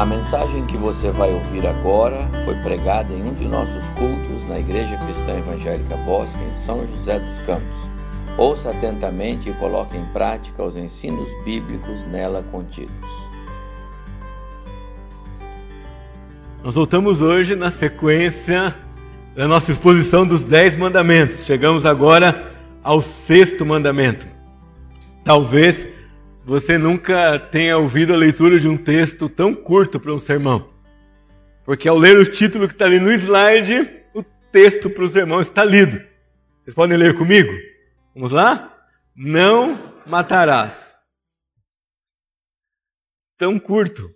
A mensagem que você vai ouvir agora foi pregada em um de nossos cultos na Igreja Cristã Evangélica Bosque, em São José dos Campos. Ouça atentamente e coloque em prática os ensinos bíblicos nela contidos. Nós voltamos hoje na sequência da nossa exposição dos Dez Mandamentos. Chegamos agora ao sexto mandamento. Talvez você nunca tenha ouvido a leitura de um texto tão curto para um sermão. Porque ao ler o título que está ali no slide, o texto para o sermão está lido. Vocês podem ler comigo? Vamos lá? Não matarás. Tão curto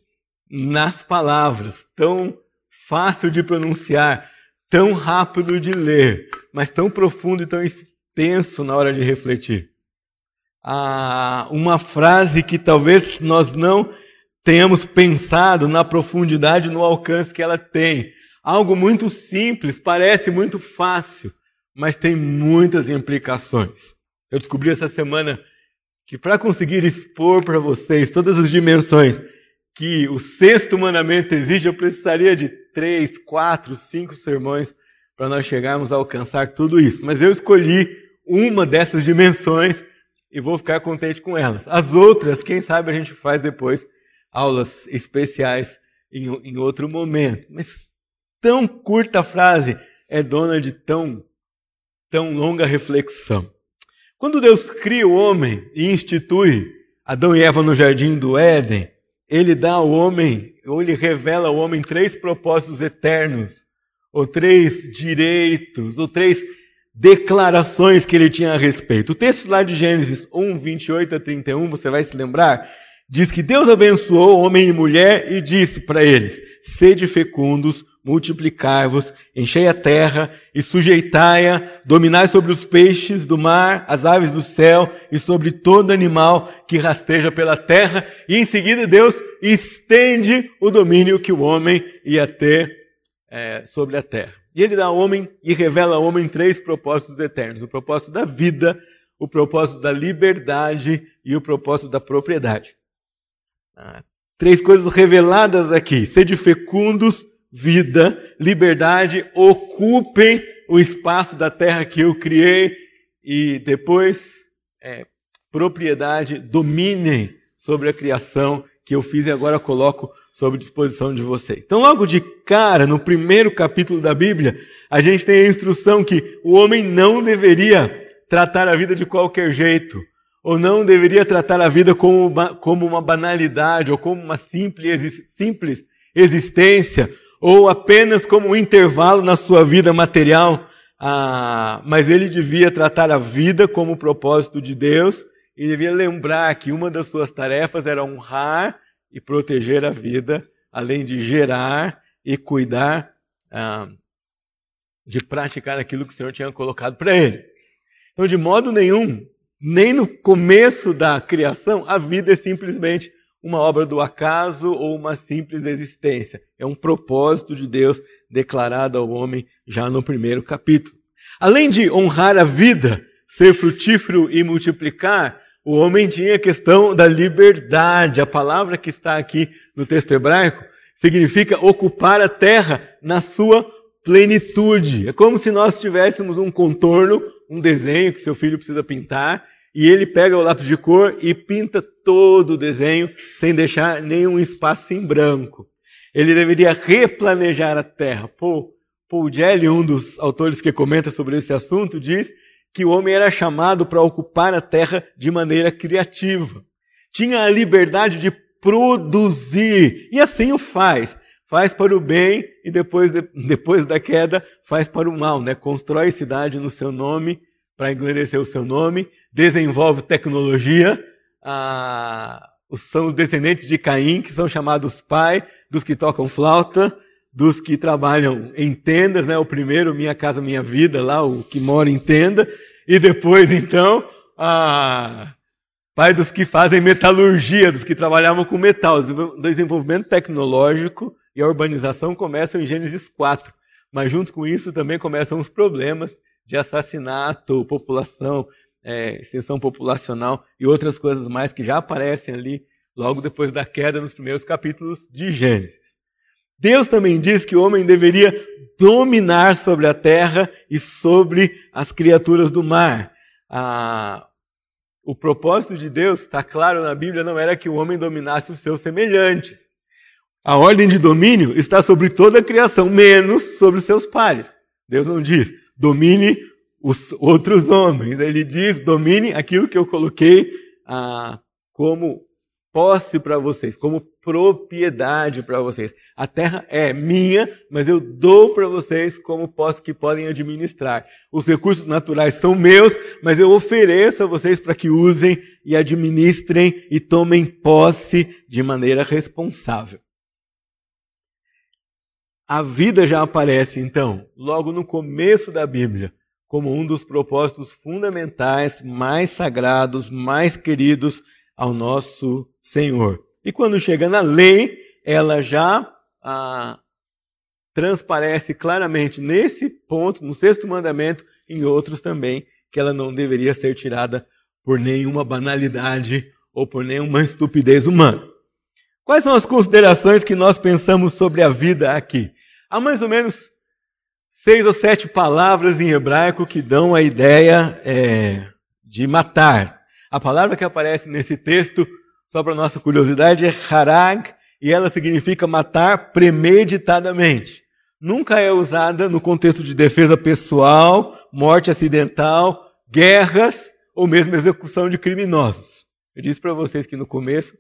nas palavras, tão fácil de pronunciar, tão rápido de ler, mas tão profundo e tão extenso na hora de refletir ah, uma frase que talvez nós não tenhamos pensado na profundidade, no alcance que ela tem. Algo muito simples, parece muito fácil, mas tem muitas implicações. Eu descobri essa semana que para conseguir expor para vocês todas as dimensões que o sexto mandamento exige, eu precisaria de três, quatro, cinco sermões para nós chegarmos a alcançar tudo isso. Mas eu escolhi uma dessas dimensões e vou ficar contente com elas. As outras, quem sabe a gente faz depois aulas especiais em, em outro momento. Mas tão curta frase é dona de tão, tão longa reflexão. Quando Deus cria o homem e institui Adão e Eva no jardim do Éden, ele dá ao homem, ou ele revela ao homem três propósitos eternos, ou três direitos, ou três declarações que ele tinha a respeito. O texto lá de Gênesis 1, 28 a 31, você vai se lembrar, diz que Deus abençoou homem e mulher e disse para eles: Sede fecundos, multiplicai-vos, enchei a terra e sujeitai-a, dominai sobre os peixes do mar, as aves do céu e sobre todo animal que rasteja pela terra. E em seguida Deus estende o domínio que o homem ia ter é, sobre a terra. E ele dá ao homem e revela ao homem três propósitos eternos: o propósito da vida, o propósito da liberdade e o propósito da propriedade. Ah, três coisas reveladas aqui: sede fecundos, vida, liberdade, ocupem o espaço da terra que eu criei e depois é, propriedade, dominem sobre a criação que eu fiz e agora coloco sob disposição de vocês. Então, logo de cara, no primeiro capítulo da Bíblia, a gente tem a instrução que o homem não deveria tratar a vida de qualquer jeito, ou não deveria tratar a vida como uma, como uma banalidade, ou como uma simples, simples existência, ou apenas como um intervalo na sua vida material, ah, mas ele devia tratar a vida como o propósito de Deus e devia lembrar que uma das suas tarefas era honrar e proteger a vida, além de gerar e cuidar ah, de praticar aquilo que o Senhor tinha colocado para ele. Então, de modo nenhum, nem no começo da criação, a vida é simplesmente uma obra do acaso ou uma simples existência. É um propósito de Deus declarado ao homem já no primeiro capítulo. Além de honrar a vida, ser frutífero e multiplicar, o homem tinha a questão da liberdade. A palavra que está aqui no texto hebraico significa ocupar a terra na sua plenitude. É como se nós tivéssemos um contorno, um desenho que seu filho precisa pintar, e ele pega o lápis de cor e pinta todo o desenho sem deixar nenhum espaço em branco. Ele deveria replanejar a terra. Paul, Paul Gelli, um dos autores que comenta sobre esse assunto, diz que o homem era chamado para ocupar a terra de maneira criativa. Tinha a liberdade de produzir. E assim o faz. Faz para o bem e depois, depois da queda faz para o mal. Né? Constrói cidade no seu nome, para engrandecer o seu nome, desenvolve tecnologia. Ah, são os descendentes de Caim, que são chamados pai dos que tocam flauta, dos que trabalham em tendas, né? O primeiro, Minha Casa Minha Vida, lá, o que mora em tenda. E depois, então, a pai dos que fazem metalurgia, dos que trabalhavam com metal. O desenvolvimento tecnológico e a urbanização começam em Gênesis 4. Mas junto com isso também começam os problemas de assassinato, população, é, extensão populacional e outras coisas mais que já aparecem ali logo depois da queda nos primeiros capítulos de Gênesis. Deus também diz que o homem deveria dominar sobre a terra e sobre as criaturas do mar. Ah, o propósito de Deus, está claro na Bíblia, não era que o homem dominasse os seus semelhantes. A ordem de domínio está sobre toda a criação, menos sobre os seus pares. Deus não diz, domine os outros homens. Ele diz, domine aquilo que eu coloquei ah, como posse para vocês, como propriedade para vocês. A terra é minha, mas eu dou para vocês como posse que podem administrar. Os recursos naturais são meus, mas eu ofereço a vocês para que usem e administrem e tomem posse de maneira responsável. A vida já aparece, então, logo no começo da Bíblia, como um dos propósitos fundamentais, mais sagrados, mais queridos ao nosso Senhor. E quando chega na lei, ela já ah, transparece claramente nesse ponto, no sexto mandamento, em outros também, que ela não deveria ser tirada por nenhuma banalidade ou por nenhuma estupidez humana. Quais são as considerações que nós pensamos sobre a vida aqui? Há mais ou menos seis ou sete palavras em hebraico que dão a ideia é, de matar. A palavra que aparece nesse texto, só para nossa curiosidade, é harag, e ela significa matar premeditadamente. Nunca é usada no contexto de defesa pessoal, morte acidental, guerras ou mesmo execução de criminosos. Eu disse para vocês que no começo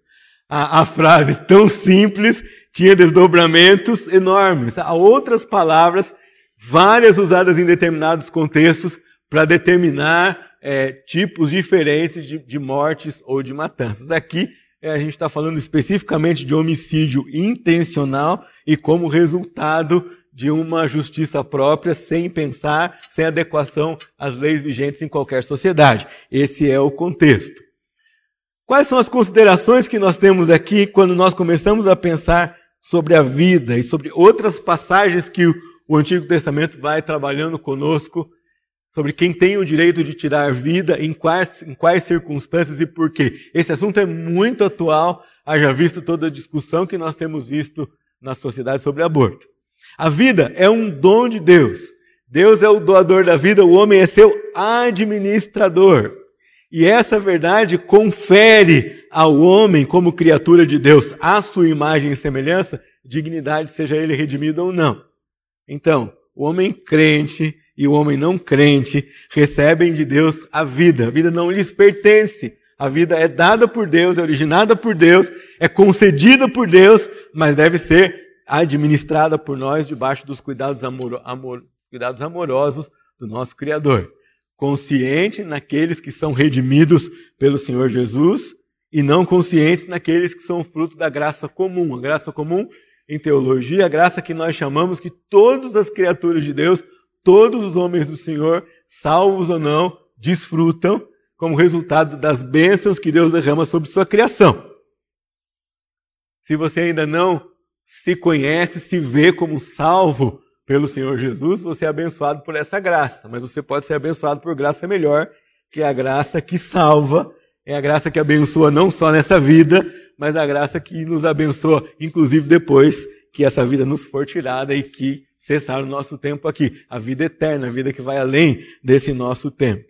a, a, frase tão simples tinha desdobramentos enormes. Há outras palavras, várias usadas em determinados contextos, para determinar é, tipos diferentes de, de, mortes ou de matanças. Aqui é, a gente está falando especificamente de homicídio intencional e como resultado de uma justiça própria, sem pensar, sem adequação às leis vigentes em qualquer sociedade. Esse é o contexto. Quais são as considerações que nós temos aqui quando nós começamos a pensar sobre a vida e sobre outras passagens que o Antigo Testamento vai trabalhando conosco sobre quem tem o direito de tirar vida, em quais, em quais circunstâncias e por quê. Esse assunto é muito atual, haja visto toda a discussão que nós temos visto na sociedade sobre aborto. A vida é um dom de Deus. Deus é o doador da vida, o homem é seu administrador. E essa verdade confere ao homem, como criatura de Deus, a sua imagem e semelhança, dignidade, seja ele redimido ou não. Então, o homem crente e o homem não crente recebem de Deus a vida. A vida não lhes pertence. A vida é dada por Deus, é originada por Deus, é concedida por Deus, mas deve ser administrada por nós debaixo dos cuidados, amor, amor, cuidados amorosos do nosso Criador. Consciente naqueles que são redimidos pelo Senhor Jesus e não conscientes naqueles que são fruto da graça comum. A graça comum, em teologia, a graça que nós chamamos que todas as criaturas de Deus todos os homens do Senhor, salvos ou não, desfrutam como resultado das bênçãos que Deus derrama sobre sua criação. Se você ainda não se conhece, se vê como salvo pelo Senhor Jesus, você é abençoado por essa graça. Mas você pode ser abençoado por graça melhor, que é a graça que salva, é a graça que abençoa não só nessa vida, mas a graça que nos abençoa, inclusive depois que essa vida nos for tirada e que cessar o nosso tempo aqui. A vida eterna, a vida que vai além desse nosso tempo.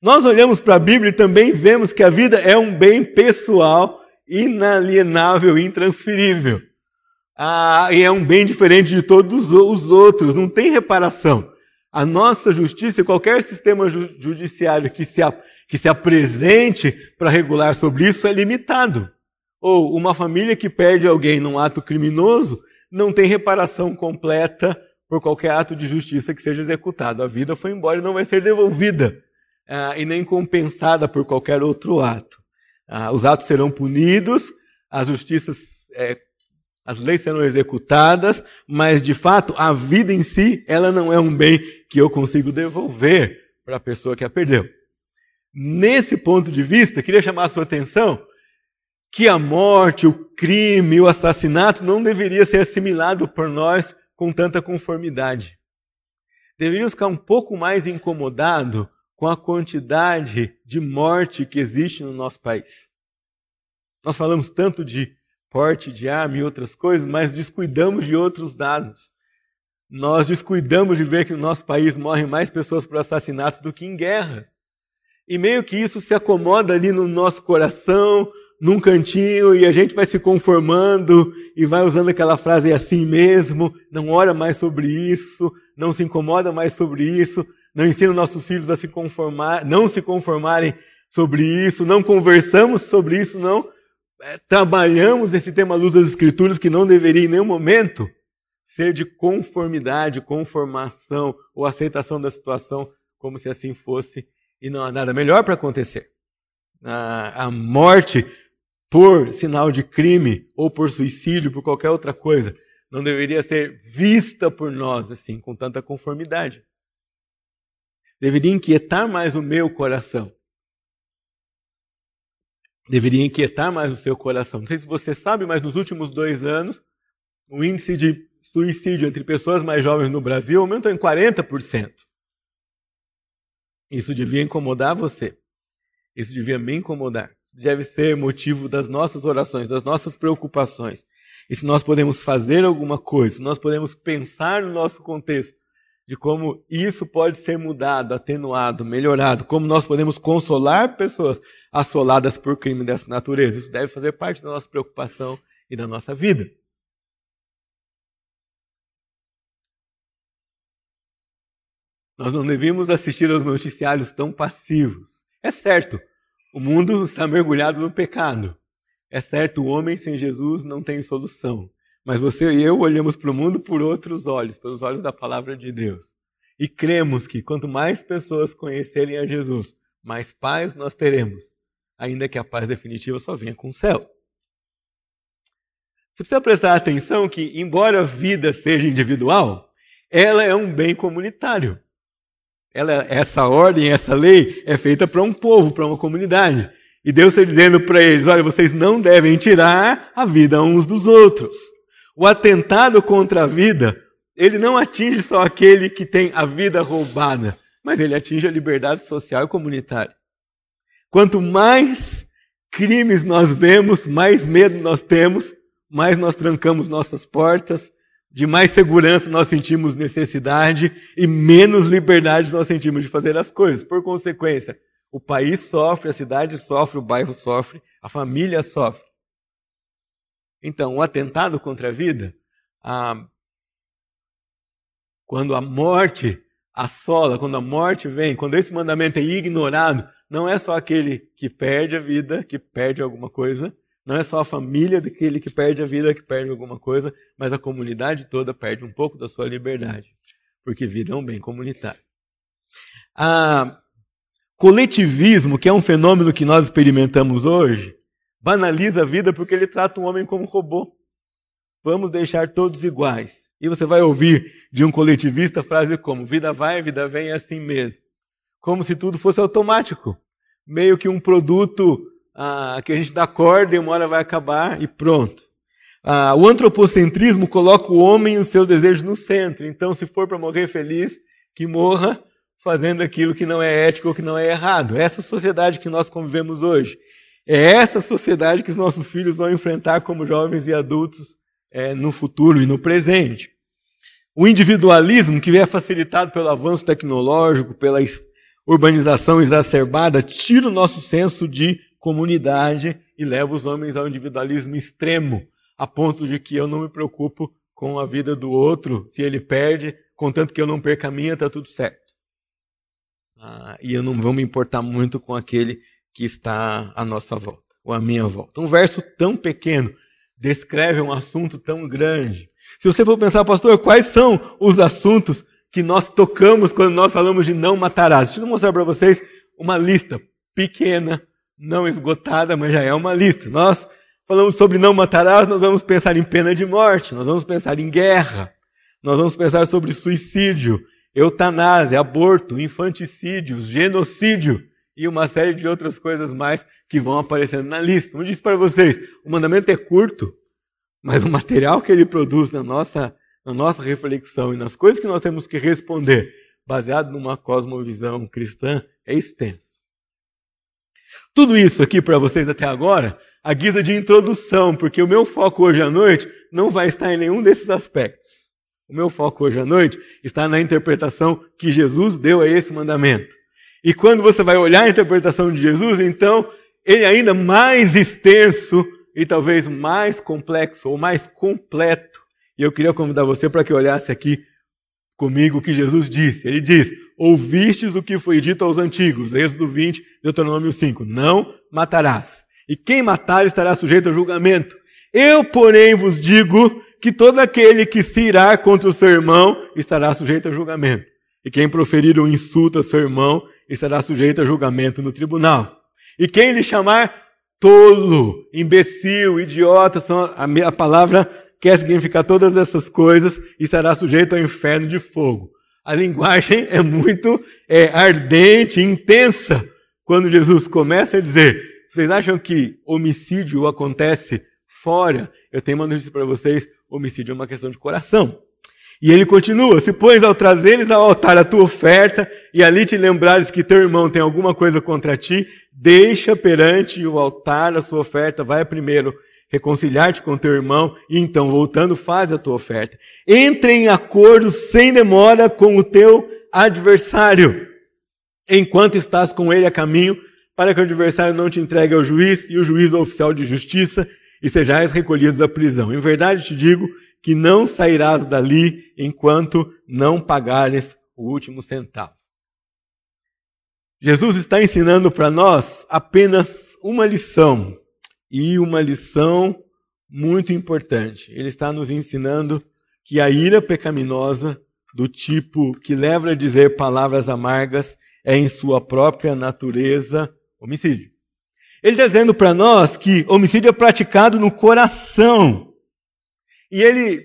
Nós olhamos para a Bíblia e também vemos que a vida é um bem pessoal, inalienável, intransferível. Ah, e é um bem diferente de todos os outros, não tem reparação. A nossa justiça, qualquer sistema judiciário que se, que se apresente para regular sobre isso é limitado. Ou uma família que perde alguém num ato criminoso não tem reparação completa por qualquer ato de justiça que seja executado. A vida foi embora e não vai ser devolvida ah, e nem compensada por qualquer outro ato. Ah, os atos serão punidos, as justiças, é, as leis serão executadas, mas de fato a vida em si, ela não é um bem que eu consigo devolver para a pessoa que a perdeu. Nesse ponto de vista, queria chamar a sua atenção que a morte, o crime, o assassinato não deveria ser assimilado por nós com tanta conformidade. Deveríamos ficar um pouco mais incomodados com a quantidade de morte que existe no nosso país. Nós falamos tanto de porte de arma e outras coisas, mas descuidamos de outros dados. Nós descuidamos de ver que no nosso país morrem mais pessoas por assassinatos do que em guerras. E meio que isso se acomoda ali no nosso coração, num cantinho, e a gente vai se conformando e vai usando aquela frase assim mesmo, não ora mais sobre isso, não se incomoda mais sobre isso, não ensina nossos filhos a se conformar, não se conformarem sobre isso, não conversamos sobre isso, não é, trabalhamos esse tema à luz das Escrituras que não deveria em nenhum momento ser de conformidade, conformação ou aceitação da situação como se assim fosse e não há nada melhor para acontecer. A, a morte por sinal de crime ou por suicídio, por qualquer outra coisa, não deveria ser vista por nós assim com tanta conformidade. Deveria inquietar mais o meu coração deveria inquietar mais o seu coração. Não sei se você sabe, mas nos últimos dois anos, o índice de suicídio entre pessoas mais jovens no Brasil aumentou em 40%. Isso devia incomodar você. Isso devia me incomodar. Deve ser motivo das nossas orações, das nossas preocupações. E se nós podemos fazer alguma coisa, se nós podemos pensar no nosso contexto, de como isso pode ser mudado, atenuado, melhorado, como nós podemos consolar pessoas assoladas por crime dessa natureza. Isso deve fazer parte da nossa preocupação e da nossa vida. Nós não devíamos assistir aos noticiários tão passivos. É certo, o mundo está mergulhado no pecado. É certo, o homem sem Jesus não tem solução. Mas você e eu olhamos para o mundo por outros olhos, pelos olhos da palavra de Deus. E cremos que quanto mais pessoas conhecerem a Jesus, mais paz nós teremos, ainda que a paz definitiva só venha com o céu. Você precisa prestar atenção que, embora a vida seja individual, ela é um bem comunitário. Ela, essa ordem, essa lei é feita para um povo, para uma comunidade. E Deus está dizendo para eles: olha, vocês não devem tirar a vida uns dos outros. O atentado contra a vida, ele não atinge só aquele que tem a vida roubada, mas ele atinge a liberdade social e comunitária. Quanto mais crimes nós vemos, mais medo nós temos, mais nós trancamos nossas portas, de mais segurança nós sentimos necessidade e menos liberdade nós sentimos de fazer as coisas. Por consequência, o país sofre, a cidade sofre, o bairro sofre, a família sofre. Então, o atentado contra a vida, a... quando a morte assola, quando a morte vem, quando esse mandamento é ignorado, não é só aquele que perde a vida, que perde alguma coisa, não é só a família daquele que perde a vida, que perde alguma coisa, mas a comunidade toda perde um pouco da sua liberdade, porque vida é um bem comunitário. A coletivismo, que é um fenômeno que nós experimentamos hoje, banaliza a vida porque ele trata o homem como robô. Vamos deixar todos iguais. E você vai ouvir de um coletivista frase como: vida vai, vida vem, é assim mesmo. Como se tudo fosse automático. Meio que um produto ah, que a gente dá corda e uma hora vai acabar e pronto. Ah, o antropocentrismo coloca o homem e os seus desejos no centro. Então, se for para morrer feliz, que morra fazendo aquilo que não é ético ou que não é errado. Essa sociedade que nós convivemos hoje. É essa sociedade que os nossos filhos vão enfrentar como jovens e adultos é, no futuro e no presente. O individualismo, que é facilitado pelo avanço tecnológico, pela urbanização exacerbada, tira o nosso senso de comunidade e leva os homens ao individualismo extremo, a ponto de que eu não me preocupo com a vida do outro, se ele perde, contanto que eu não perca a minha, está tudo certo. Ah, e eu não vou me importar muito com aquele que está à nossa volta, ou à minha volta. Um verso tão pequeno descreve um assunto tão grande. Se você for pensar, pastor, quais são os assuntos que nós tocamos quando nós falamos de não matarás? Deixa eu mostrar para vocês uma lista pequena, não esgotada, mas já é uma lista. Nós falamos sobre não matarás, nós vamos pensar em pena de morte, nós vamos pensar em guerra, nós vamos pensar sobre suicídio, eutanásia, aborto, infanticídio, genocídio e uma série de outras coisas mais que vão aparecendo na lista. Como eu disse para vocês, o mandamento é curto, mas o material que ele produz na nossa, na nossa reflexão e nas coisas que nós temos que responder, baseado numa cosmovisão cristã, é extenso. Tudo isso aqui para vocês até agora, a guisa de introdução, porque o meu foco hoje à noite não vai estar em nenhum desses aspectos. O meu foco hoje à noite está na interpretação que Jesus deu a esse mandamento. E quando você vai olhar a interpretação de Jesus, então, ele é ainda mais extenso e talvez mais complexo ou mais completo. E eu queria convidar você para que olhasse aqui comigo o que Jesus disse. Ele diz: Ouvistes o que foi dito aos antigos, Êxodo 20, Deuteronômio 5: Não matarás. E quem matar estará sujeito a julgamento. Eu, porém, vos digo que todo aquele que se irá contra o seu irmão estará sujeito a julgamento. E quem proferir um insulto a seu irmão estará sujeito a julgamento no tribunal. E quem lhe chamar tolo, imbecil, idiota, são a, palavra quer significar todas essas coisas e estará sujeito ao inferno de fogo. A linguagem é muito é, ardente, intensa, quando Jesus começa a dizer: vocês acham que homicídio acontece fora? Eu tenho uma notícia para vocês: homicídio é uma questão de coração. E ele continua: se pois ao trazeres ao altar a tua oferta e ali te lembrares que teu irmão tem alguma coisa contra ti, deixa perante o altar a sua oferta, vai primeiro reconciliar-te com teu irmão e então, voltando, faz a tua oferta. Entre em acordo sem demora com o teu adversário, enquanto estás com ele a caminho, para que o adversário não te entregue ao juiz e o juiz ao oficial de justiça e sejais recolhidos à prisão. Em verdade te digo que não sairás dali enquanto não pagares o último centavo. Jesus está ensinando para nós apenas uma lição, e uma lição muito importante. Ele está nos ensinando que a ira pecaminosa, do tipo que leva a dizer palavras amargas, é em sua própria natureza homicídio. Ele está dizendo para nós que homicídio é praticado no coração. E ele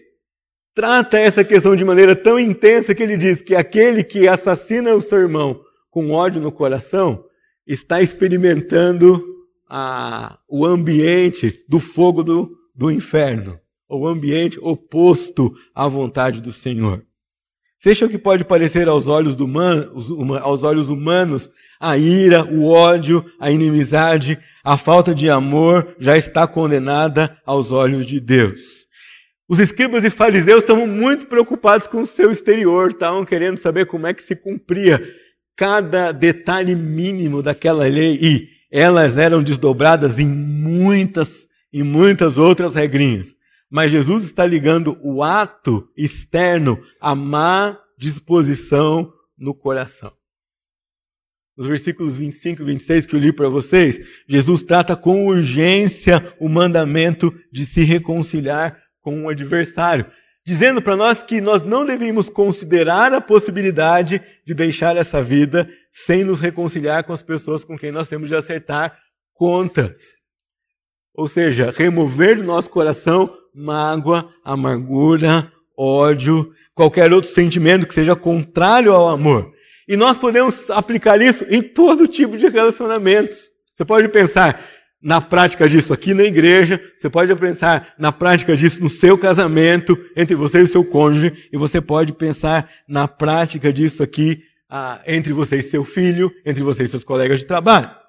trata essa questão de maneira tão intensa que ele diz que aquele que assassina o seu irmão com ódio no coração está experimentando a, o ambiente do fogo do, do inferno, o ambiente oposto à vontade do Senhor. Seja o que pode parecer aos olhos, do man, aos olhos humanos, a ira, o ódio, a inimizade, a falta de amor já está condenada aos olhos de Deus. Os escribas e fariseus estavam muito preocupados com o seu exterior, estavam querendo saber como é que se cumpria cada detalhe mínimo daquela lei e elas eram desdobradas em muitas e muitas outras regrinhas. Mas Jesus está ligando o ato externo à má disposição no coração. Nos versículos 25 e 26 que eu li para vocês, Jesus trata com urgência o mandamento de se reconciliar com o adversário, dizendo para nós que nós não devemos considerar a possibilidade de deixar essa vida sem nos reconciliar com as pessoas com quem nós temos de acertar contas. Ou seja, remover do nosso coração mágoa, amargura, ódio, qualquer outro sentimento que seja contrário ao amor. E nós podemos aplicar isso em todo tipo de relacionamentos. Você pode pensar, na prática disso aqui na igreja, você pode pensar na prática disso no seu casamento, entre você e seu cônjuge, e você pode pensar na prática disso aqui ah, entre você e seu filho, entre você e seus colegas de trabalho.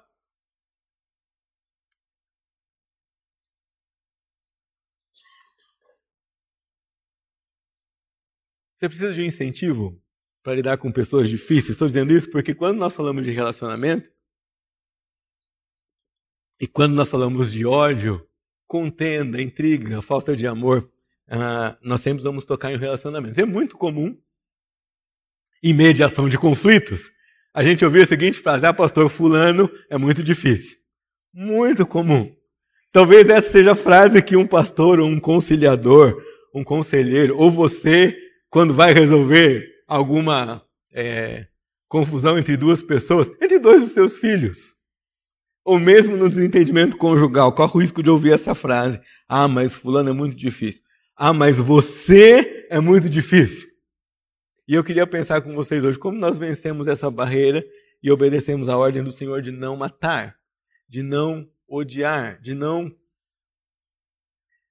Você precisa de um incentivo para lidar com pessoas difíceis. Estou dizendo isso porque quando nós falamos de relacionamento, e quando nós falamos de ódio, contenda, intriga, falta de amor, uh, nós sempre vamos tocar em relacionamentos. É muito comum, em mediação de conflitos, a gente ouvir a seguinte frase: Ah, pastor, Fulano é muito difícil. Muito comum. Talvez essa seja a frase que um pastor, um conciliador, um conselheiro, ou você, quando vai resolver alguma é, confusão entre duas pessoas, entre dois dos seus filhos, ou mesmo no desentendimento conjugal, qual o risco de ouvir essa frase? Ah, mas fulano é muito difícil. Ah, mas você é muito difícil. E eu queria pensar com vocês hoje como nós vencemos essa barreira e obedecemos a ordem do Senhor de não matar, de não odiar, de não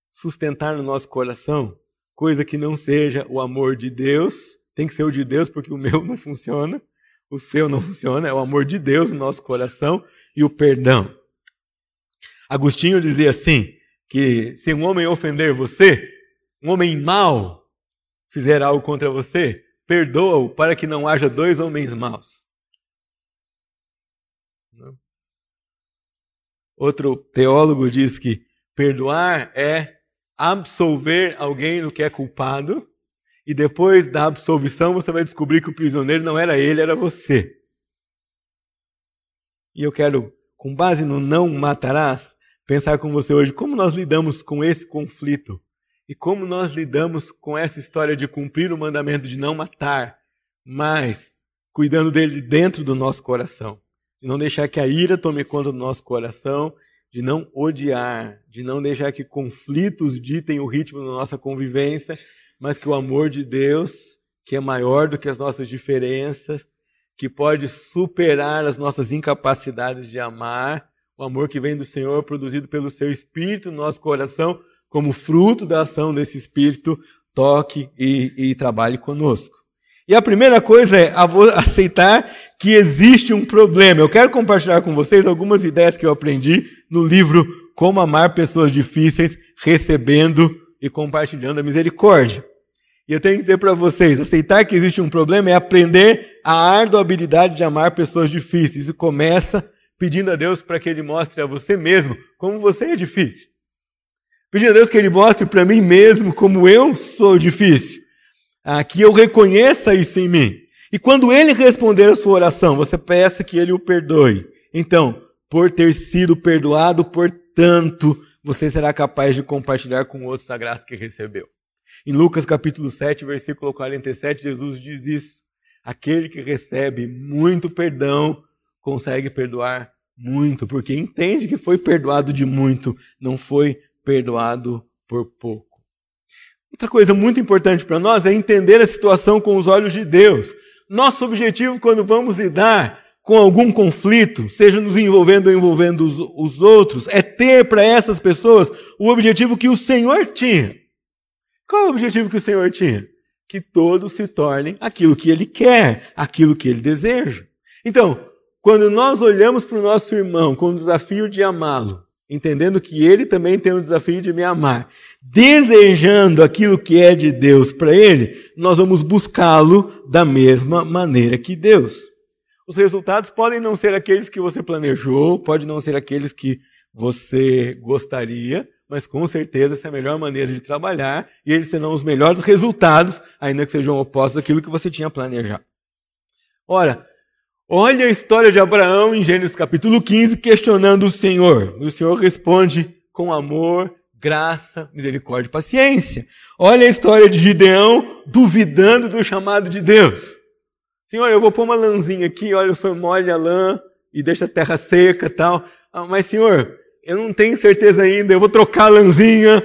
sustentar no nosso coração coisa que não seja o amor de Deus. Tem que ser o de Deus porque o meu não funciona, o seu não funciona, é o amor de Deus no nosso coração e o perdão. Agostinho dizia assim: que se um homem ofender você, um homem mau fizer algo contra você, perdoa-o para que não haja dois homens maus. Outro teólogo diz que perdoar é absolver alguém do que é culpado, e depois da absolvição você vai descobrir que o prisioneiro não era ele, era você. E eu quero, com base no não matarás, pensar com você hoje como nós lidamos com esse conflito e como nós lidamos com essa história de cumprir o mandamento de não matar, mas cuidando dele dentro do nosso coração. De não deixar que a ira tome conta do nosso coração, de não odiar, de não deixar que conflitos ditem o ritmo da nossa convivência, mas que o amor de Deus, que é maior do que as nossas diferenças, que pode superar as nossas incapacidades de amar, o amor que vem do Senhor, produzido pelo seu Espírito no nosso coração, como fruto da ação desse Espírito, toque e, e trabalhe conosco. E a primeira coisa é aceitar que existe um problema. Eu quero compartilhar com vocês algumas ideias que eu aprendi no livro Como Amar Pessoas Difíceis, recebendo e compartilhando a misericórdia. E eu tenho que dizer para vocês, aceitar que existe um problema é aprender a árdua habilidade de amar pessoas difíceis. E começa pedindo a Deus para que Ele mostre a você mesmo como você é difícil. Pedindo a Deus que Ele mostre para mim mesmo como eu sou difícil. Ah, que eu reconheça isso em mim. E quando Ele responder a sua oração, você peça que Ele o perdoe. Então, por ter sido perdoado, portanto, você será capaz de compartilhar com outros a graça que recebeu. Em Lucas capítulo 7, versículo 47, Jesus diz isso. Aquele que recebe muito perdão consegue perdoar muito, porque entende que foi perdoado de muito, não foi perdoado por pouco. Outra coisa muito importante para nós é entender a situação com os olhos de Deus. Nosso objetivo quando vamos lidar com algum conflito, seja nos envolvendo ou envolvendo os, os outros, é ter para essas pessoas o objetivo que o Senhor tinha. Qual é o objetivo que o Senhor tinha? Que todos se tornem aquilo que Ele quer, aquilo que Ele deseja. Então, quando nós olhamos para o nosso irmão com o desafio de amá-lo, entendendo que ele também tem o desafio de me amar, desejando aquilo que é de Deus para ele, nós vamos buscá-lo da mesma maneira que Deus. Os resultados podem não ser aqueles que você planejou, pode não ser aqueles que você gostaria, mas com certeza essa é a melhor maneira de trabalhar e eles serão os melhores resultados, ainda que sejam opostos àquilo que você tinha planejado. Ora, olha a história de Abraão em Gênesis capítulo 15, questionando o Senhor. O Senhor responde com amor, graça, misericórdia e paciência. Olha a história de Gideão duvidando do chamado de Deus. Senhor, eu vou pôr uma lãzinha aqui, olha, o Senhor molha a lã e deixa a terra seca tal. Ah, mas, Senhor, eu não tenho certeza ainda, eu vou trocar a lãzinha.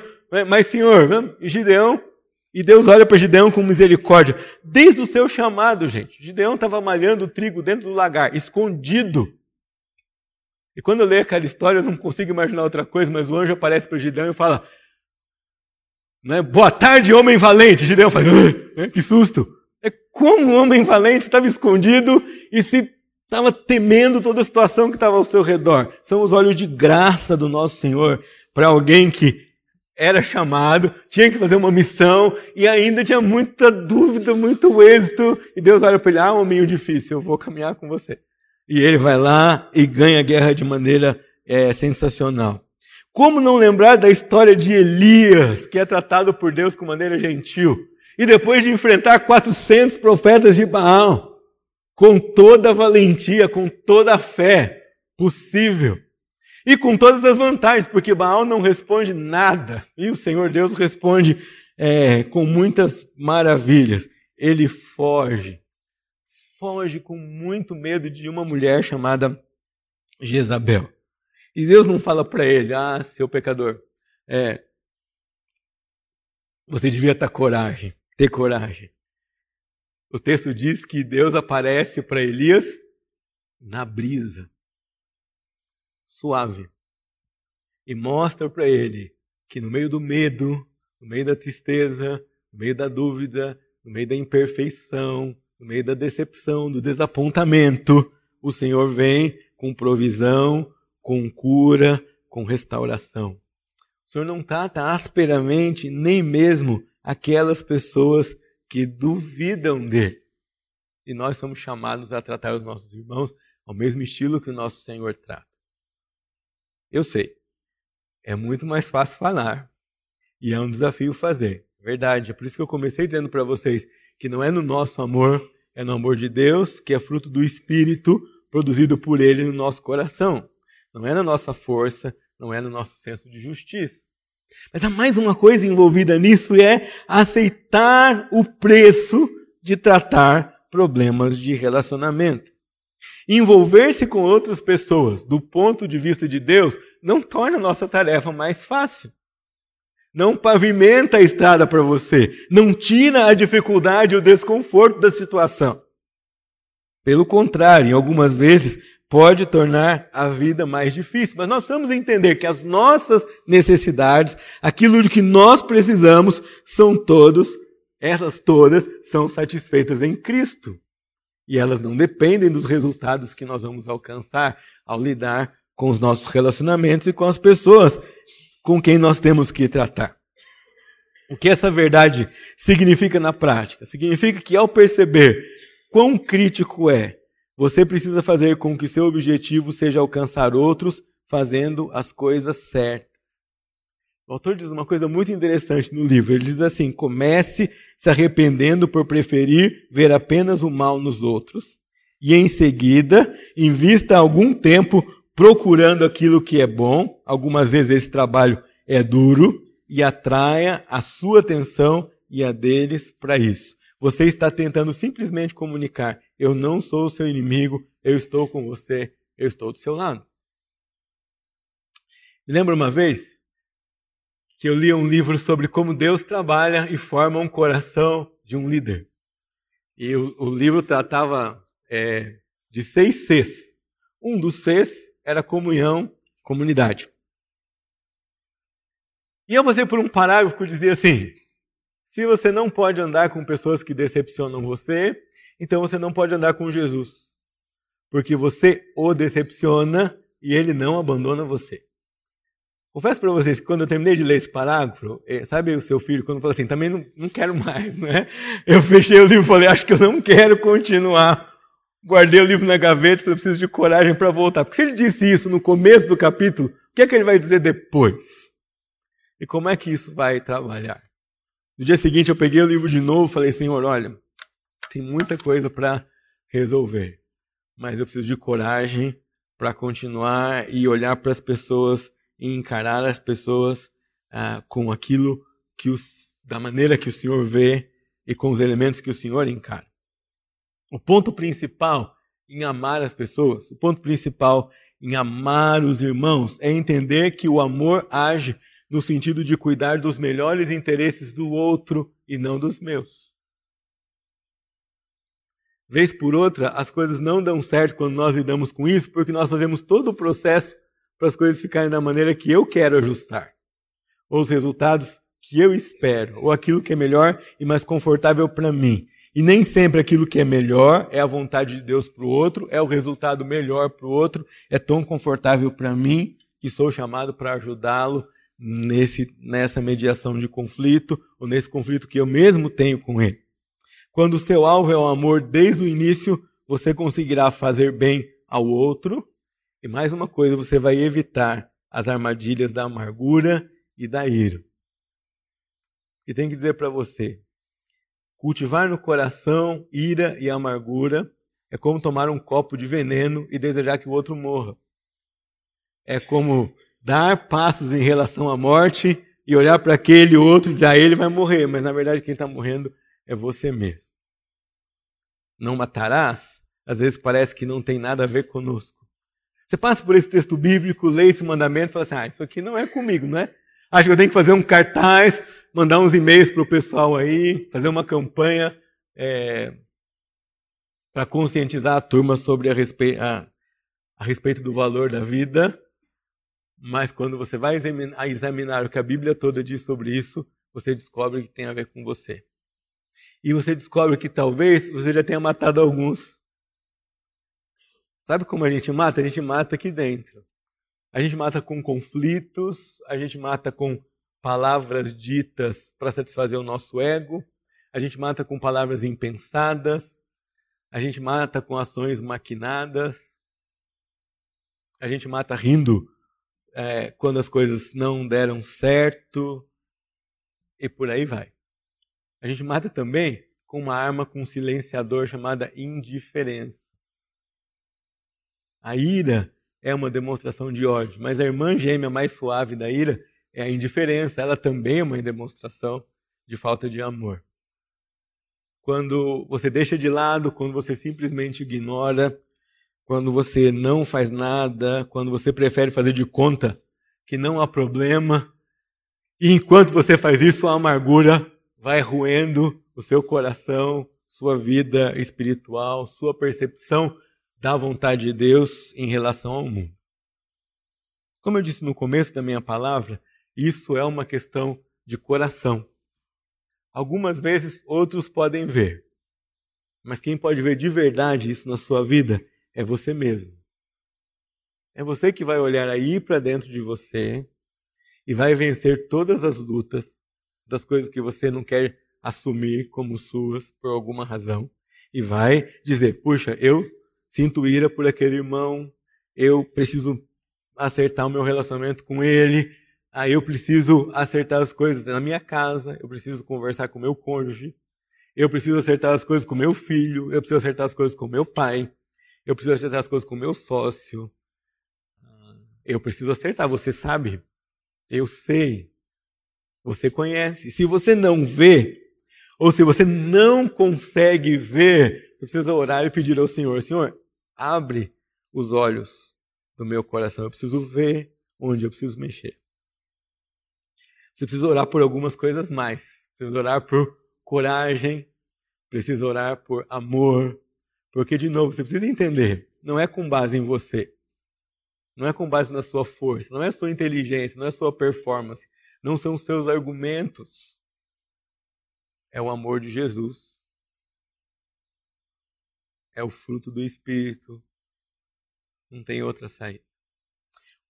Mas, Senhor, Gideão, e Deus olha para Gideão com misericórdia. Desde o seu chamado, gente, Gideão estava malhando o trigo dentro do lagar, escondido. E quando eu leio aquela história, eu não consigo imaginar outra coisa, mas o anjo aparece para Gideão e fala: né, Boa tarde, homem valente. Gideão faz: ah, Que susto! É como um homem valente estava escondido e se estava temendo toda a situação que estava ao seu redor. São os olhos de graça do nosso Senhor para alguém que era chamado, tinha que fazer uma missão e ainda tinha muita dúvida, muito êxito. E Deus olha para ele: ah, meio difícil, eu vou caminhar com você. E ele vai lá e ganha a guerra de maneira é, sensacional. Como não lembrar da história de Elias, que é tratado por Deus com maneira gentil, e depois de enfrentar 400 profetas de Baal, com toda a valentia, com toda a fé possível. E com todas as vantagens, porque Baal não responde nada. E o Senhor Deus responde é, com muitas maravilhas. Ele foge. Foge com muito medo de uma mulher chamada Jezabel. E Deus não fala para ele, ah, seu pecador, é, você devia ter coragem, ter coragem. O texto diz que Deus aparece para Elias na brisa, suave, e mostra para ele que no meio do medo, no meio da tristeza, no meio da dúvida, no meio da imperfeição, no meio da decepção, do desapontamento, o Senhor vem com provisão, com cura, com restauração. O Senhor não trata asperamente nem mesmo aquelas pessoas que duvidam dele. E nós somos chamados a tratar os nossos irmãos ao mesmo estilo que o nosso Senhor trata. Eu sei, é muito mais fácil falar e é um desafio fazer. Verdade, é por isso que eu comecei dizendo para vocês que não é no nosso amor, é no amor de Deus, que é fruto do Espírito produzido por Ele no nosso coração. Não é na nossa força, não é no nosso senso de justiça. Mas há mais uma coisa envolvida nisso e é aceitar o preço de tratar problemas de relacionamento. Envolver-se com outras pessoas, do ponto de vista de Deus, não torna a nossa tarefa mais fácil. Não pavimenta a estrada para você. Não tira a dificuldade e o desconforto da situação. Pelo contrário, em algumas vezes pode tornar a vida mais difícil. Mas nós precisamos entender que as nossas necessidades, aquilo de que nós precisamos, são todos, elas todas são satisfeitas em Cristo. E elas não dependem dos resultados que nós vamos alcançar ao lidar com os nossos relacionamentos e com as pessoas com quem nós temos que tratar. O que essa verdade significa na prática? Significa que ao perceber quão crítico é você precisa fazer com que seu objetivo seja alcançar outros fazendo as coisas certas. O autor diz uma coisa muito interessante no livro. Ele diz assim: comece se arrependendo por preferir ver apenas o mal nos outros, e em seguida invista algum tempo procurando aquilo que é bom. Algumas vezes esse trabalho é duro e atraia a sua atenção e a deles para isso. Você está tentando simplesmente comunicar: eu não sou o seu inimigo, eu estou com você, eu estou do seu lado. Lembra uma vez que eu li um livro sobre como Deus trabalha e forma um coração de um líder. E o, o livro tratava é, de seis Cs. Um dos Cs era comunhão, comunidade. E eu passei por um parágrafo que dizia assim: se você não pode andar com pessoas que decepcionam você, então você não pode andar com Jesus. Porque você o decepciona e ele não abandona você. Confesso para vocês que quando eu terminei de ler esse parágrafo, eh, sabe o seu filho, quando fala assim, também não, não quero mais, né? Eu fechei o livro e falei, acho que eu não quero continuar. Guardei o livro na gaveta falei, preciso de coragem para voltar. Porque se ele disse isso no começo do capítulo, o que é que ele vai dizer depois? E como é que isso vai trabalhar? No dia seguinte eu peguei o livro de novo e falei, Senhor, olha, tem muita coisa para resolver, mas eu preciso de coragem para continuar e olhar para as pessoas e encarar as pessoas ah, com aquilo que os, da maneira que o Senhor vê e com os elementos que o Senhor encara. O ponto principal em amar as pessoas, o ponto principal em amar os irmãos é entender que o amor age no sentido de cuidar dos melhores interesses do outro e não dos meus. Vez por outra, as coisas não dão certo quando nós lidamos com isso, porque nós fazemos todo o processo para as coisas ficarem da maneira que eu quero ajustar, ou os resultados que eu espero, ou aquilo que é melhor e mais confortável para mim. E nem sempre aquilo que é melhor é a vontade de Deus para o outro, é o resultado melhor para o outro, é tão confortável para mim que sou chamado para ajudá-lo nesse, nessa mediação de conflito, ou nesse conflito que eu mesmo tenho com ele. Quando o seu alvo é o amor desde o início, você conseguirá fazer bem ao outro. E mais uma coisa, você vai evitar as armadilhas da amargura e da ira. E tem que dizer para você: cultivar no coração ira e amargura é como tomar um copo de veneno e desejar que o outro morra. É como dar passos em relação à morte e olhar para aquele outro e dizer, ah, ele vai morrer, mas na verdade quem está morrendo é você mesmo. Não matarás, às vezes parece que não tem nada a ver conosco. Você passa por esse texto bíblico, lê esse mandamento e fala assim, ah, isso aqui não é comigo, não é? Acho que eu tenho que fazer um cartaz, mandar uns e-mails para o pessoal aí, fazer uma campanha é, para conscientizar a turma sobre a, respe a, a respeito do valor da vida. Mas quando você vai examinar, examinar o que a Bíblia toda diz sobre isso, você descobre que tem a ver com você. E você descobre que talvez você já tenha matado alguns. Sabe como a gente mata? A gente mata aqui dentro. A gente mata com conflitos, a gente mata com palavras ditas para satisfazer o nosso ego, a gente mata com palavras impensadas, a gente mata com ações maquinadas, a gente mata rindo é, quando as coisas não deram certo, e por aí vai. A gente mata também com uma arma com um silenciador chamada indiferença. A ira é uma demonstração de ódio, mas a irmã gêmea mais suave da ira é a indiferença. Ela também é uma demonstração de falta de amor. Quando você deixa de lado, quando você simplesmente ignora, quando você não faz nada, quando você prefere fazer de conta que não há problema, e enquanto você faz isso, a amargura vai roendo o seu coração, sua vida espiritual, sua percepção da vontade de Deus em relação ao mundo. Como eu disse no começo da minha palavra, isso é uma questão de coração. Algumas vezes outros podem ver, mas quem pode ver de verdade isso na sua vida é você mesmo. É você que vai olhar aí para dentro de você e vai vencer todas as lutas das coisas que você não quer assumir como suas por alguma razão e vai dizer: puxa, eu sinto ira por aquele irmão, eu preciso acertar o meu relacionamento com ele, aí eu preciso acertar as coisas na minha casa, eu preciso conversar com meu cônjuge, eu preciso acertar as coisas com meu filho, eu preciso acertar as coisas com meu pai, eu preciso acertar as coisas com meu sócio. Eu preciso acertar, você sabe? Eu sei. Você conhece. Se você não vê, ou se você não consegue ver, você precisa orar e pedir ao Senhor: Senhor, abre os olhos do meu coração. Eu preciso ver onde eu preciso mexer. Você precisa orar por algumas coisas mais. Você precisa orar por coragem, precisa orar por amor. Porque, de novo, você precisa entender: não é com base em você, não é com base na sua força, não é sua inteligência, não é sua performance, não são os seus argumentos é o amor de Jesus. É o fruto do Espírito. Não tem outra saída.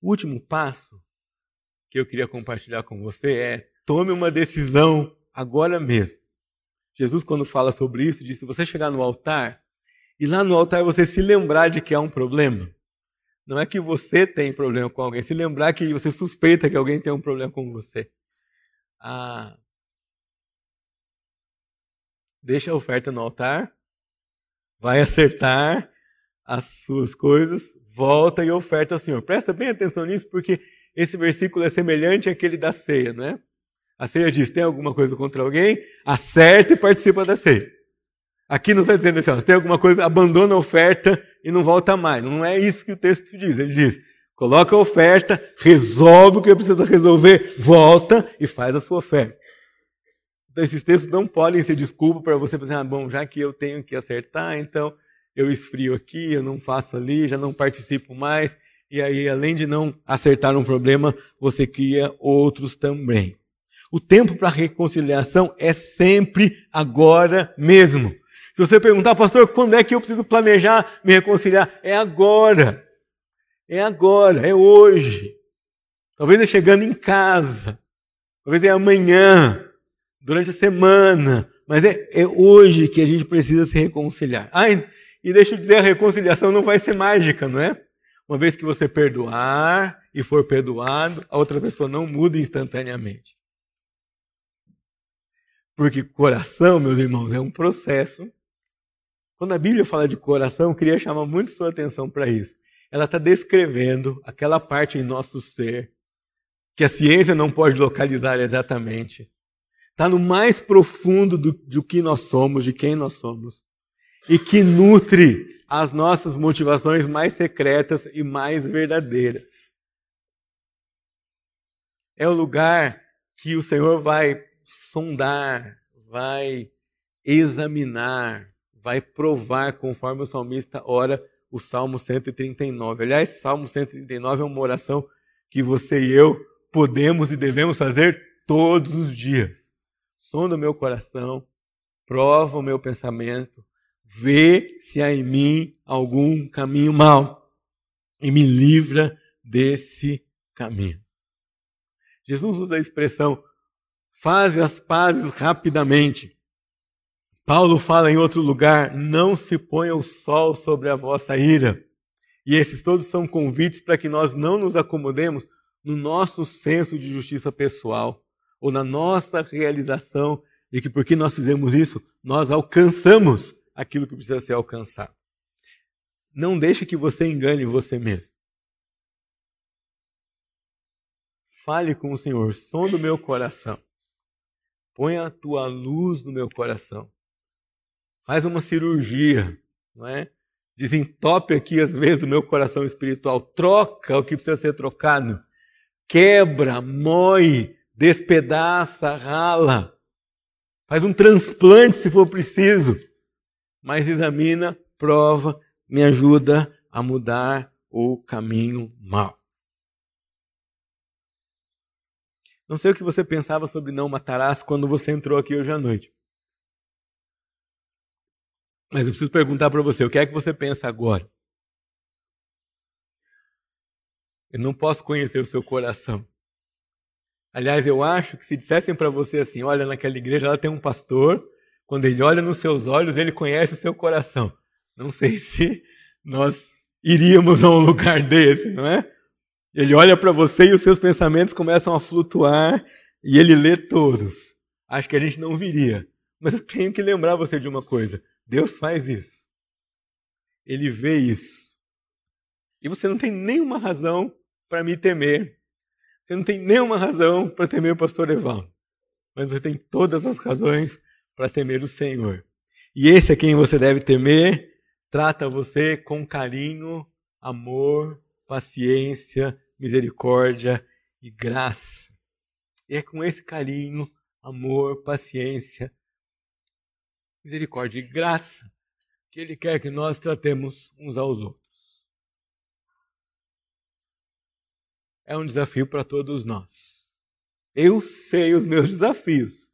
O último passo que eu queria compartilhar com você é: tome uma decisão agora mesmo. Jesus, quando fala sobre isso, diz: se você chegar no altar e lá no altar você se lembrar de que há um problema, não é que você tem problema com alguém, se lembrar que você suspeita que alguém tem um problema com você. Ah, deixa a oferta no altar, vai acertar as suas coisas, volta e oferta ao Senhor. Presta bem atenção nisso, porque esse versículo é semelhante àquele da ceia, não é? A ceia diz: tem alguma coisa contra alguém? Acerta e participa da ceia. Aqui não está dizendo assim, ó, se tem alguma coisa, abandona a oferta e não volta mais. Não é isso que o texto diz. Ele diz: coloca a oferta, resolve o que precisa resolver, volta e faz a sua oferta. Então, esses textos não podem ser desculpa para você pensar, ah, bom, já que eu tenho que acertar, então eu esfrio aqui, eu não faço ali, já não participo mais. E aí, além de não acertar um problema, você cria outros também. O tempo para reconciliação é sempre agora mesmo. Se você perguntar, pastor, quando é que eu preciso planejar me reconciliar? É agora. É agora, é hoje. Talvez é chegando em casa. Talvez é amanhã durante a semana, mas é, é hoje que a gente precisa se reconciliar. Ah, e deixa eu dizer, a reconciliação não vai ser mágica, não é? Uma vez que você perdoar e for perdoado, a outra pessoa não muda instantaneamente. Porque coração, meus irmãos, é um processo. Quando a Bíblia fala de coração, eu queria chamar muito sua atenção para isso. Ela está descrevendo aquela parte em nosso ser que a ciência não pode localizar exatamente, está no mais profundo do, do que nós somos, de quem nós somos, e que nutre as nossas motivações mais secretas e mais verdadeiras. É o lugar que o Senhor vai sondar, vai examinar, vai provar, conforme o salmista ora o Salmo 139. Aliás, Salmo 139 é uma oração que você e eu podemos e devemos fazer todos os dias sonda meu coração, prova o meu pensamento, vê se há em mim algum caminho mau e me livra desse caminho. Jesus usa a expressão faz as pazes rapidamente. Paulo fala em outro lugar: não se ponha o sol sobre a vossa ira. E esses todos são convites para que nós não nos acomodemos no nosso senso de justiça pessoal ou na nossa realização de que porque nós fizemos isso, nós alcançamos aquilo que precisa ser alcançado. Não deixe que você engane você mesmo. Fale com o Senhor, som do meu coração. Põe a tua luz no meu coração. Faz uma cirurgia, não é? Desentope aqui as vezes do meu coração espiritual. Troca o que precisa ser trocado. Quebra, moe, despedaça, rala. Faz um transplante se for preciso. Mas examina, prova, me ajuda a mudar o caminho mal. Não sei o que você pensava sobre não matarás quando você entrou aqui hoje à noite. Mas eu preciso perguntar para você, o que é que você pensa agora? Eu não posso conhecer o seu coração. Aliás, eu acho que se dissessem para você assim, olha, naquela igreja lá tem um pastor, quando ele olha nos seus olhos, ele conhece o seu coração. Não sei se nós iríamos a um lugar desse, não é? Ele olha para você e os seus pensamentos começam a flutuar e ele lê todos. Acho que a gente não viria. Mas eu tenho que lembrar você de uma coisa: Deus faz isso. Ele vê isso. E você não tem nenhuma razão para me temer. Você não tem nenhuma razão para temer o pastor Evaldo. Mas você tem todas as razões para temer o Senhor. E esse é quem você deve temer, trata você com carinho, amor, paciência, misericórdia e graça. E é com esse carinho, amor, paciência, misericórdia e graça que Ele quer que nós tratemos uns aos outros. É um desafio para todos nós. Eu sei os meus desafios.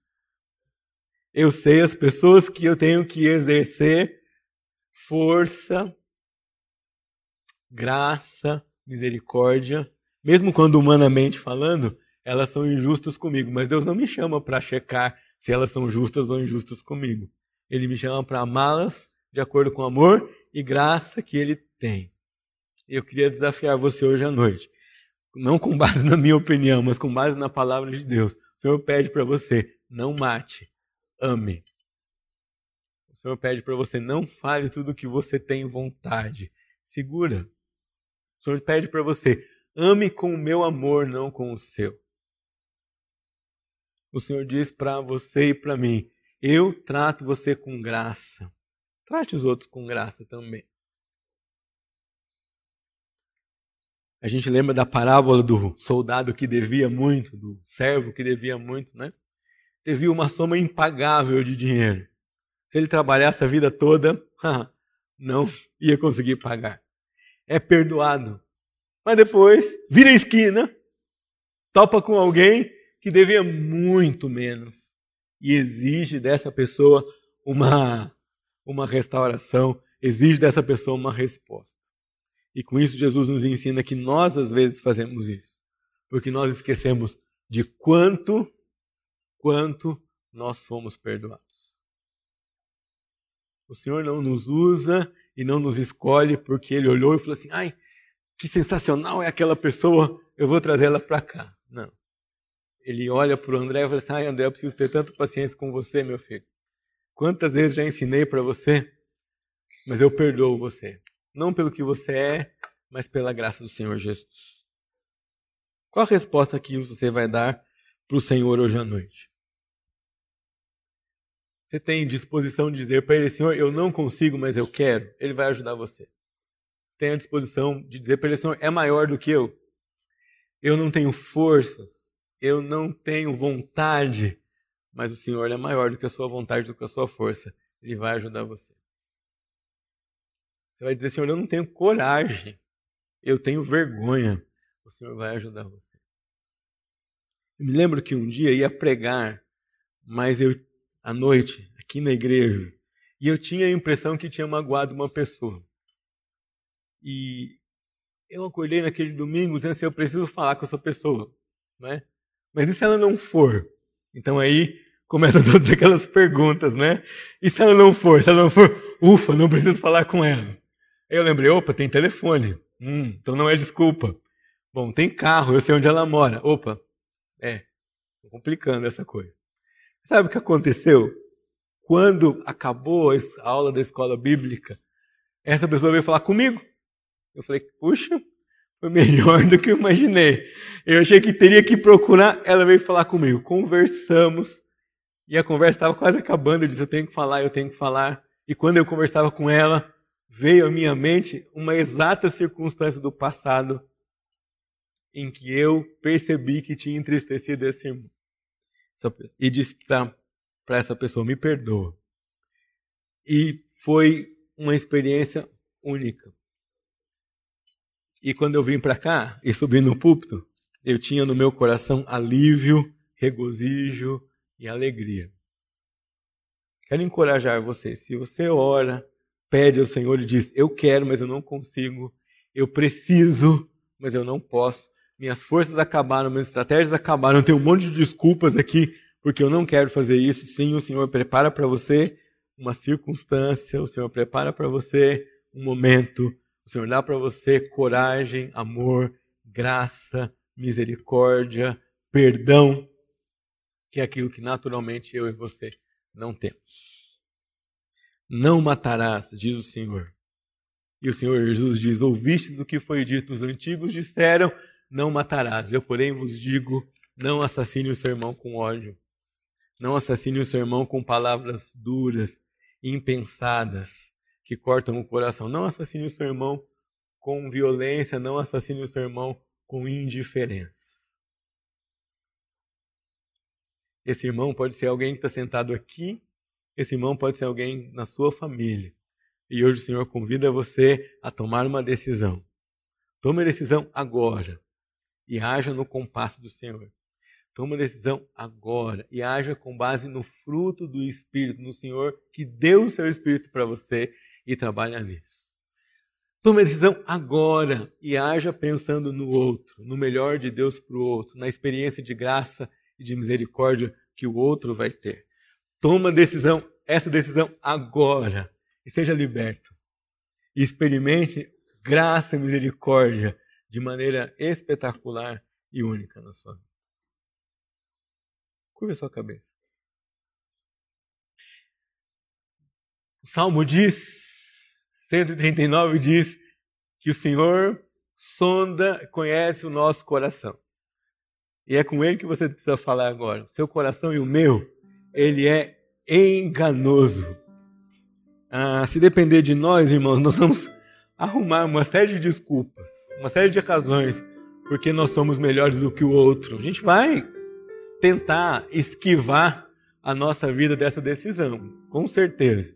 Eu sei as pessoas que eu tenho que exercer força, graça, misericórdia, mesmo quando humanamente falando, elas são injustas comigo, mas Deus não me chama para checar se elas são justas ou injustas comigo. Ele me chama para amá-las de acordo com o amor e graça que ele tem. Eu queria desafiar você hoje à noite, não com base na minha opinião, mas com base na palavra de Deus. O Senhor pede para você: não mate, ame. O Senhor pede para você: não fale tudo o que você tem vontade. Segura. O Senhor pede para você: ame com o meu amor, não com o seu. O Senhor diz para você e para mim: eu trato você com graça. Trate os outros com graça também. A gente lembra da parábola do soldado que devia muito, do servo que devia muito, né? Devia uma soma impagável de dinheiro. Se ele trabalhasse a vida toda, não ia conseguir pagar é perdoado. Mas depois vira a esquina, topa com alguém que devia muito menos e exige dessa pessoa uma, uma restauração, exige dessa pessoa uma resposta. E com isso Jesus nos ensina que nós às vezes fazemos isso, porque nós esquecemos de quanto quanto nós fomos perdoados. O Senhor não nos usa e não nos escolhe porque ele olhou e falou assim: ai, que sensacional é aquela pessoa, eu vou trazer ela para cá. Não. Ele olha para o André e fala assim: ai, André, eu preciso ter tanta paciência com você, meu filho. Quantas vezes já ensinei para você, mas eu perdoo você. Não pelo que você é, mas pela graça do Senhor Jesus. Qual a resposta que você vai dar para o Senhor hoje à noite? você tem disposição de dizer para ele, Senhor, eu não consigo, mas eu quero, ele vai ajudar você. Você tem a disposição de dizer para ele, Senhor, é maior do que eu. Eu não tenho forças, eu não tenho vontade, mas o Senhor é maior do que a sua vontade, do que a sua força. Ele vai ajudar você. Você vai dizer, Senhor, eu não tenho coragem, eu tenho vergonha. O Senhor vai ajudar você. Eu me lembro que um dia ia pregar, mas eu à noite, aqui na igreja, e eu tinha a impressão que tinha magoado uma pessoa. E eu acordei naquele domingo dizendo assim, eu preciso falar com essa pessoa, né? Mas e se ela não for? Então aí começam todas aquelas perguntas, né? E se ela não for? Se ela não for, ufa, não preciso falar com ela. Aí eu lembrei, opa, tem telefone. Hum, então não é desculpa. Bom, tem carro, eu sei onde ela mora. Opa, é, complicando essa coisa. Sabe o que aconteceu? Quando acabou a aula da escola bíblica, essa pessoa veio falar comigo. Eu falei, puxa, foi melhor do que eu imaginei. Eu achei que teria que procurar, ela veio falar comigo. Conversamos, e a conversa estava quase acabando. Eu disse, eu tenho que falar, eu tenho que falar. E quando eu conversava com ela, veio à minha mente uma exata circunstância do passado em que eu percebi que tinha entristecido esse irmão. E disse para essa pessoa: me perdoa. E foi uma experiência única. E quando eu vim para cá e subi no púlpito, eu tinha no meu coração alívio, regozijo e alegria. Quero encorajar você. Se você ora, pede ao Senhor e diz: Eu quero, mas eu não consigo. Eu preciso, mas eu não posso. Minhas forças acabaram, minhas estratégias acabaram. Eu tenho um monte de desculpas aqui porque eu não quero fazer isso. Sim, o Senhor prepara para você uma circunstância, o Senhor prepara para você um momento, o Senhor dá para você coragem, amor, graça, misericórdia, perdão, que é aquilo que naturalmente eu e você não temos. Não matarás, diz o Senhor. E o Senhor Jesus diz: Ouvistes o que foi dito, os antigos disseram: Não matarás. Eu, porém, vos digo: Não assassine o seu irmão com ódio. Não assassine o seu irmão com palavras duras, impensadas, que cortam o coração. Não assassine o seu irmão com violência, não assassine o seu irmão com indiferença. Esse irmão pode ser alguém que está sentado aqui, esse irmão pode ser alguém na sua família. E hoje o Senhor convida você a tomar uma decisão. Tome a decisão agora e haja no compasso do Senhor. Toma a decisão agora e haja com base no fruto do Espírito, no Senhor que deu o seu Espírito para você e trabalha nisso. Tome a decisão agora e haja pensando no outro, no melhor de Deus para o outro, na experiência de graça e de misericórdia que o outro vai ter. Toma decisão, essa decisão agora e seja liberto. E experimente graça e misericórdia de maneira espetacular e única na sua vida. Curva sua cabeça. O Salmo diz, 139 diz, que o Senhor sonda, conhece o nosso coração. E é com ele que você precisa falar agora. Seu coração e o meu, ele é enganoso. Ah, se depender de nós, irmãos, nós vamos arrumar uma série de desculpas, uma série de razões, porque nós somos melhores do que o outro. A gente vai tentar esquivar a nossa vida dessa decisão, com certeza.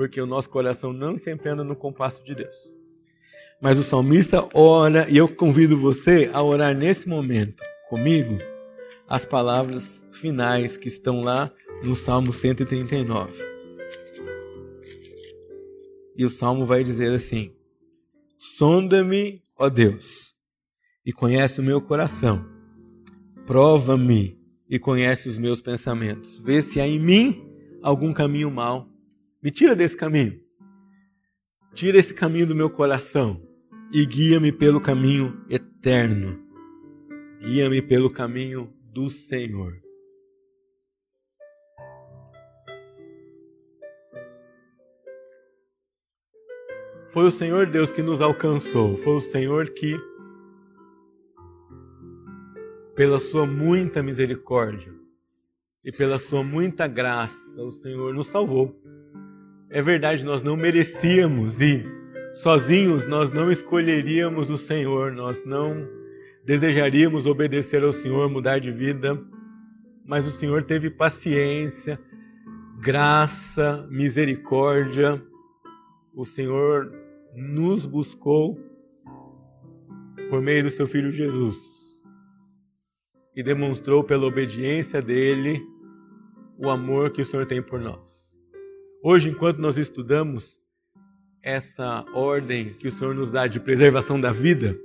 Porque o nosso coração não sempre anda no compasso de Deus. Mas o salmista ora, e eu convido você a orar nesse momento comigo as palavras finais que estão lá no Salmo 139. E o salmo vai dizer assim: Sonda-me, ó Deus, e conhece o meu coração. Prova-me e conhece os meus pensamentos. Vê se há em mim algum caminho mau. Me tira desse caminho. Tira esse caminho do meu coração e guia-me pelo caminho eterno. Guia-me pelo caminho do Senhor. Foi o Senhor Deus que nos alcançou, foi o Senhor que, pela sua muita misericórdia e pela sua muita graça, o Senhor nos salvou. É verdade, nós não merecíamos e Sozinhos nós não escolheríamos o Senhor, nós não desejaríamos obedecer ao Senhor, mudar de vida, mas o Senhor teve paciência, graça, misericórdia. O Senhor nos buscou por meio do seu filho Jesus e demonstrou pela obediência dele o amor que o Senhor tem por nós. Hoje, enquanto nós estudamos essa ordem que o Senhor nos dá de preservação da vida,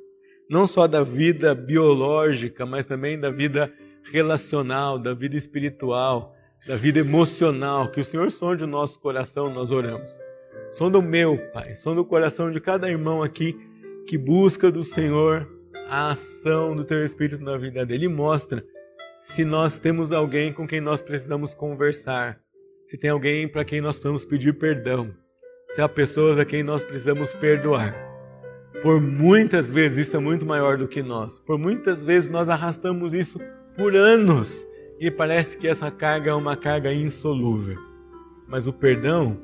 não só da vida biológica, mas também da vida relacional, da vida espiritual, da vida emocional, que o Senhor sonde o nosso coração, nós oramos. Sonda o meu, Pai, sonda o coração de cada irmão aqui que busca do Senhor a ação do Teu Espírito na vida dele. E mostra se nós temos alguém com quem nós precisamos conversar, se tem alguém para quem nós precisamos pedir perdão, se há pessoas a quem nós precisamos perdoar. Por muitas vezes isso é muito maior do que nós. Por muitas vezes nós arrastamos isso por anos e parece que essa carga é uma carga insolúvel. Mas o perdão,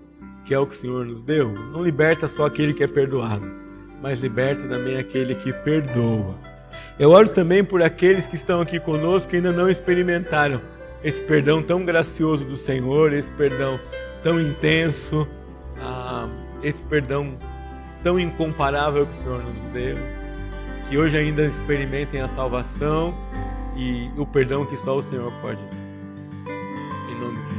que é o que o Senhor nos deu, não liberta só aquele que é perdoado, mas liberta também aquele que perdoa. Eu oro também por aqueles que estão aqui conosco que ainda não experimentaram esse perdão tão gracioso do Senhor, esse perdão tão intenso, ah, esse perdão tão incomparável que o Senhor nos deu, que hoje ainda experimentem a salvação e o perdão que só o Senhor pode. Em nome de.